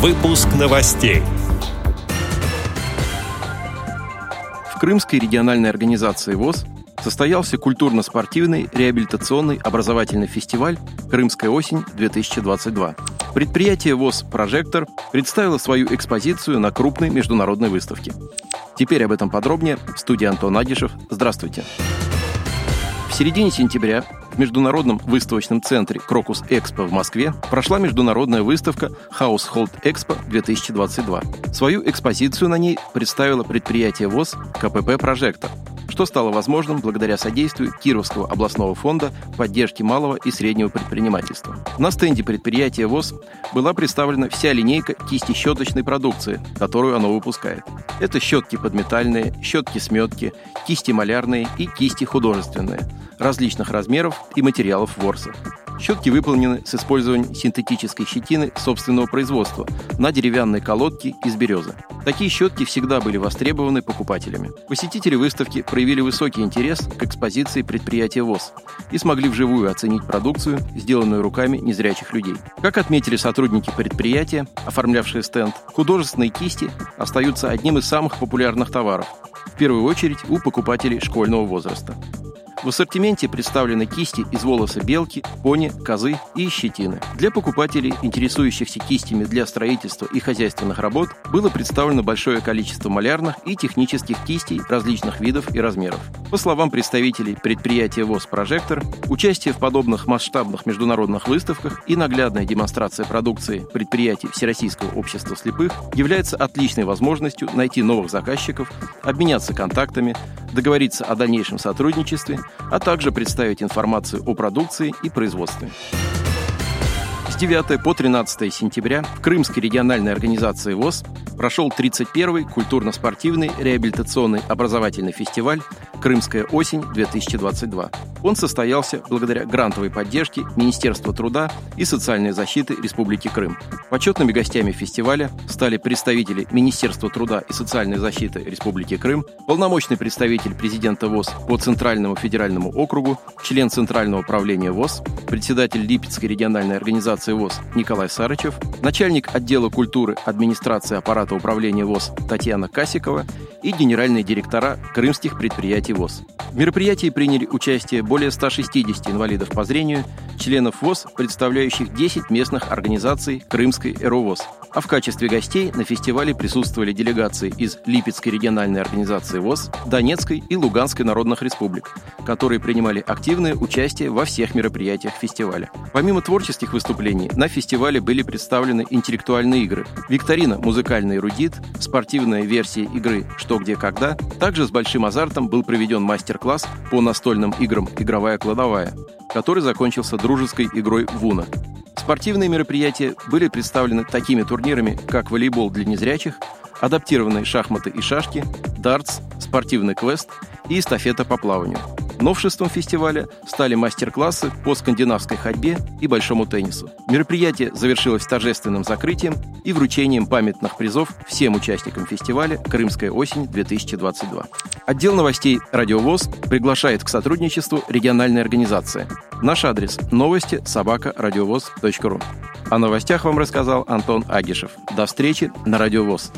Выпуск новостей. В Крымской региональной организации ВОЗ состоялся культурно-спортивный реабилитационный образовательный фестиваль «Крымская осень-2022». Предприятие ВОЗ «Прожектор» представило свою экспозицию на крупной международной выставке. Теперь об этом подробнее в студии Антон Агишев. Здравствуйте. В середине сентября Международном выставочном центре «Крокус Экспо» в Москве прошла международная выставка Household Expo 2022. Свою экспозицию на ней представило предприятие ВОЗ КПП «Прожектор», что стало возможным благодаря содействию Кировского областного фонда поддержки малого и среднего предпринимательства. На стенде предприятия ВОЗ была представлена вся линейка кисти-щеточной продукции, которую оно выпускает. Это щетки подметальные, щетки-сметки, кисти малярные и кисти художественные, различных размеров и материалов ворса. Щетки выполнены с использованием синтетической щетины собственного производства на деревянной колодке из березы. Такие щетки всегда были востребованы покупателями. Посетители выставки проявили высокий интерес к экспозиции предприятия ВОЗ и смогли вживую оценить продукцию, сделанную руками незрячих людей. Как отметили сотрудники предприятия, оформлявшие стенд, художественные кисти остаются одним из самых популярных товаров, в первую очередь у покупателей школьного возраста. В ассортименте представлены кисти из волоса белки, пони, козы и щетины. Для покупателей, интересующихся кистями для строительства и хозяйственных работ, было представлено большое количество малярных и технических кистей различных видов и размеров. По словам представителей предприятия ВОЗ «Прожектор», участие в подобных масштабных международных выставках и наглядная демонстрация продукции предприятий Всероссийского общества слепых является отличной возможностью найти новых заказчиков, обменяться контактами, договориться о дальнейшем сотрудничестве, а также представить информацию о продукции и производстве. С 9 по 13 сентября в Крымской региональной организации ВОЗ прошел 31-й культурно-спортивный реабилитационный образовательный фестиваль «Крымская осень-2022». Он состоялся благодаря грантовой поддержке Министерства труда и социальной защиты Республики Крым. Почетными гостями фестиваля стали представители Министерства труда и социальной защиты Республики Крым, полномочный представитель президента ВОЗ по Центральному федеральному округу, член Центрального управления ВОЗ, председатель Липецкой региональной организации ВОЗ Николай Сарычев, начальник отдела культуры администрации аппарата управления ВОЗ Татьяна Касикова и генеральные директора крымских предприятий ВОЗ. В мероприятии приняли участие более 160 инвалидов по зрению, членов ВОЗ, представляющих 10 местных организаций Крымской ЭРОВОЗ. А в качестве гостей на фестивале присутствовали делегации из Липецкой региональной организации ВОЗ, Донецкой и Луганской народных республик, которые принимали активное участие во всех мероприятиях фестиваля. Помимо творческих выступлений, на фестивале были представлены интеллектуальные игры, викторина «Музыкальный эрудит», спортивная версия игры «Что, где, когда». Также с большим азартом был проведен мастер-класс по настольным играм «Игровая кладовая», который закончился дружеской игрой «Вуна». Спортивные мероприятия были представлены такими турнирами, как волейбол для незрячих, адаптированные шахматы и шашки, дартс, спортивный квест и эстафета по плаванию – Новшеством фестиваля стали мастер-классы по скандинавской ходьбе и большому теннису. Мероприятие завершилось торжественным закрытием и вручением памятных призов всем участникам фестиваля «Крымская осень-2022». Отдел новостей «Радиовоз» приглашает к сотрудничеству региональной организации. Наш адрес – новости собака радиовоз.ру. О новостях вам рассказал Антон Агишев. До встречи на «Радиовоз».